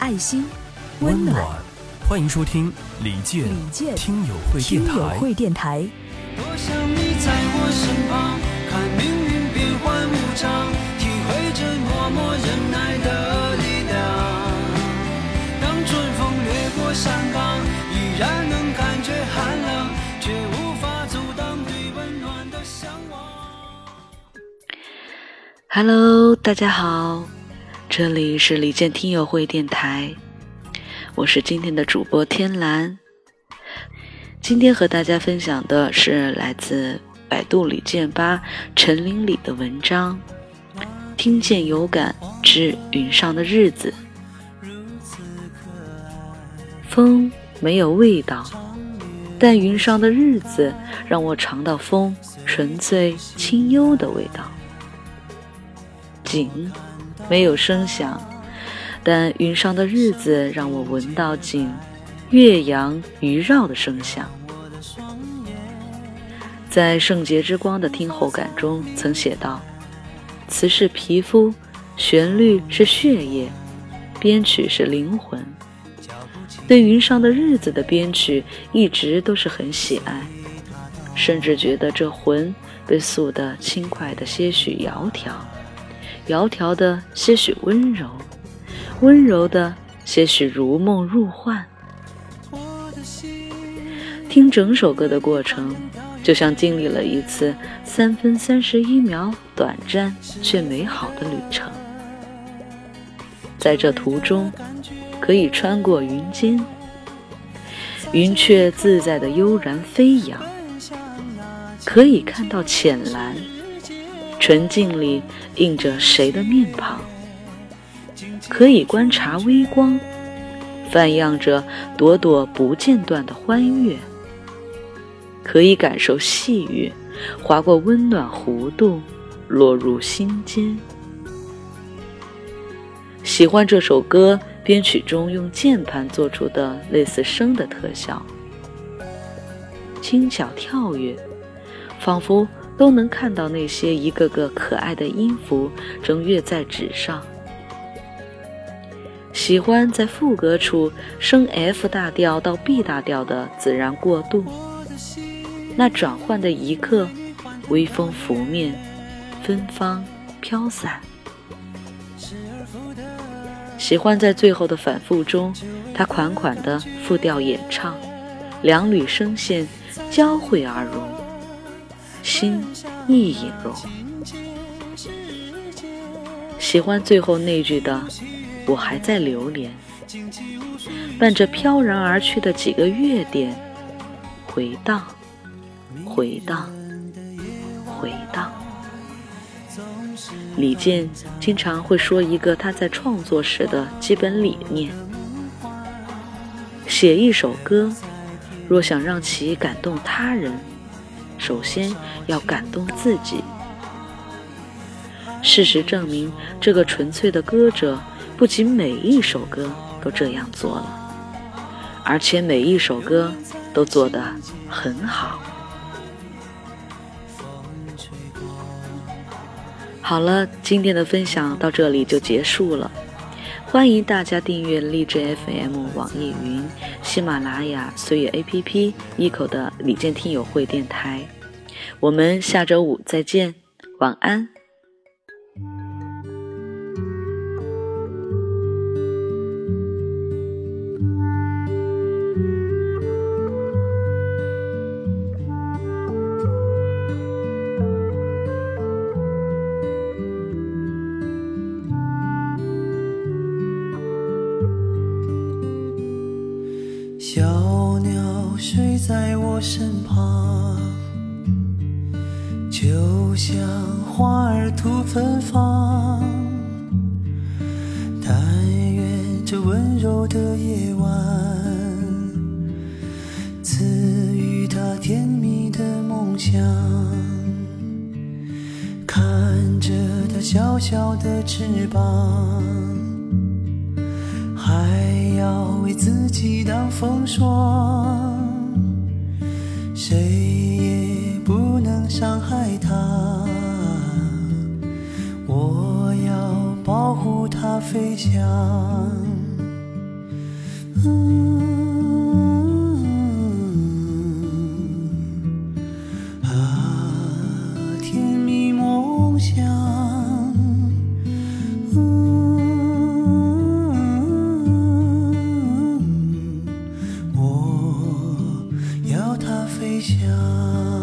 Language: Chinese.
爱心，温暖，欢迎收听李健李健听友会听友电台。会电台。多想你在我身旁，看命运变幻无常，体会着默默忍耐的力量。当春风掠过山岗，依然能感觉寒冷，却无法阻挡对温暖的向往。Hello，大家好，这里是李健听友会电台，我是今天的主播天蓝。今天和大家分享的是来自百度李健吧陈林里的文章《听见有感之云上的日子》。风没有味道，但云上的日子让我尝到风纯粹清幽的味道。景没有声响，但云上的日子让我闻到景岳阳鱼绕的声响。在圣洁之光的听后感中，曾写道：“词是皮肤，旋律是血液，编曲是灵魂。”对云上的日子的编曲一直都是很喜爱，甚至觉得这魂被塑得轻快的些许窈窕。窈窕的些许温柔，温柔的些许如梦如幻。听整首歌的过程，就像经历了一次三分三十一秒短暂却美好的旅程。在这途中，可以穿过云间，云雀自在的悠然飞扬，可以看到浅蓝。纯净里映着谁的面庞？可以观察微光，泛漾着朵朵不间断的欢悦。可以感受细雨划过温暖弧度，落入心间。喜欢这首歌编曲中用键盘做出的类似声的特效，轻巧跳跃，仿佛。都能看到那些一个个可爱的音符正跃在纸上。喜欢在副歌处升 F 大调到 B 大调的自然过渡，那转换的一刻，微风拂面，芬芳飘散。喜欢在最后的反复中，他款款的复调演唱，两缕声线交汇而融。心亦隐融，喜欢最后那句的“我还在流连”，伴着飘然而去的几个月点，回荡，回荡，回荡。李健经常会说一个他在创作时的基本理念：写一首歌，若想让其感动他人。首先要感动自己。事实证明，这个纯粹的歌者不仅每一首歌都这样做了，而且每一首歌都做得很好。好了，今天的分享到这里就结束了。欢迎大家订阅荔枝 FM、网易云、喜马拉雅、随月 APP、一口的李健听友会电台。我们下周五再见，晚安。睡在我身旁，就像花儿吐芬芳。但愿这温柔的夜晚，赐予他甜蜜的梦想。看着他小小的翅膀，还要为自己挡风霜，谁也不能伤害他。我要保护它飞翔。想。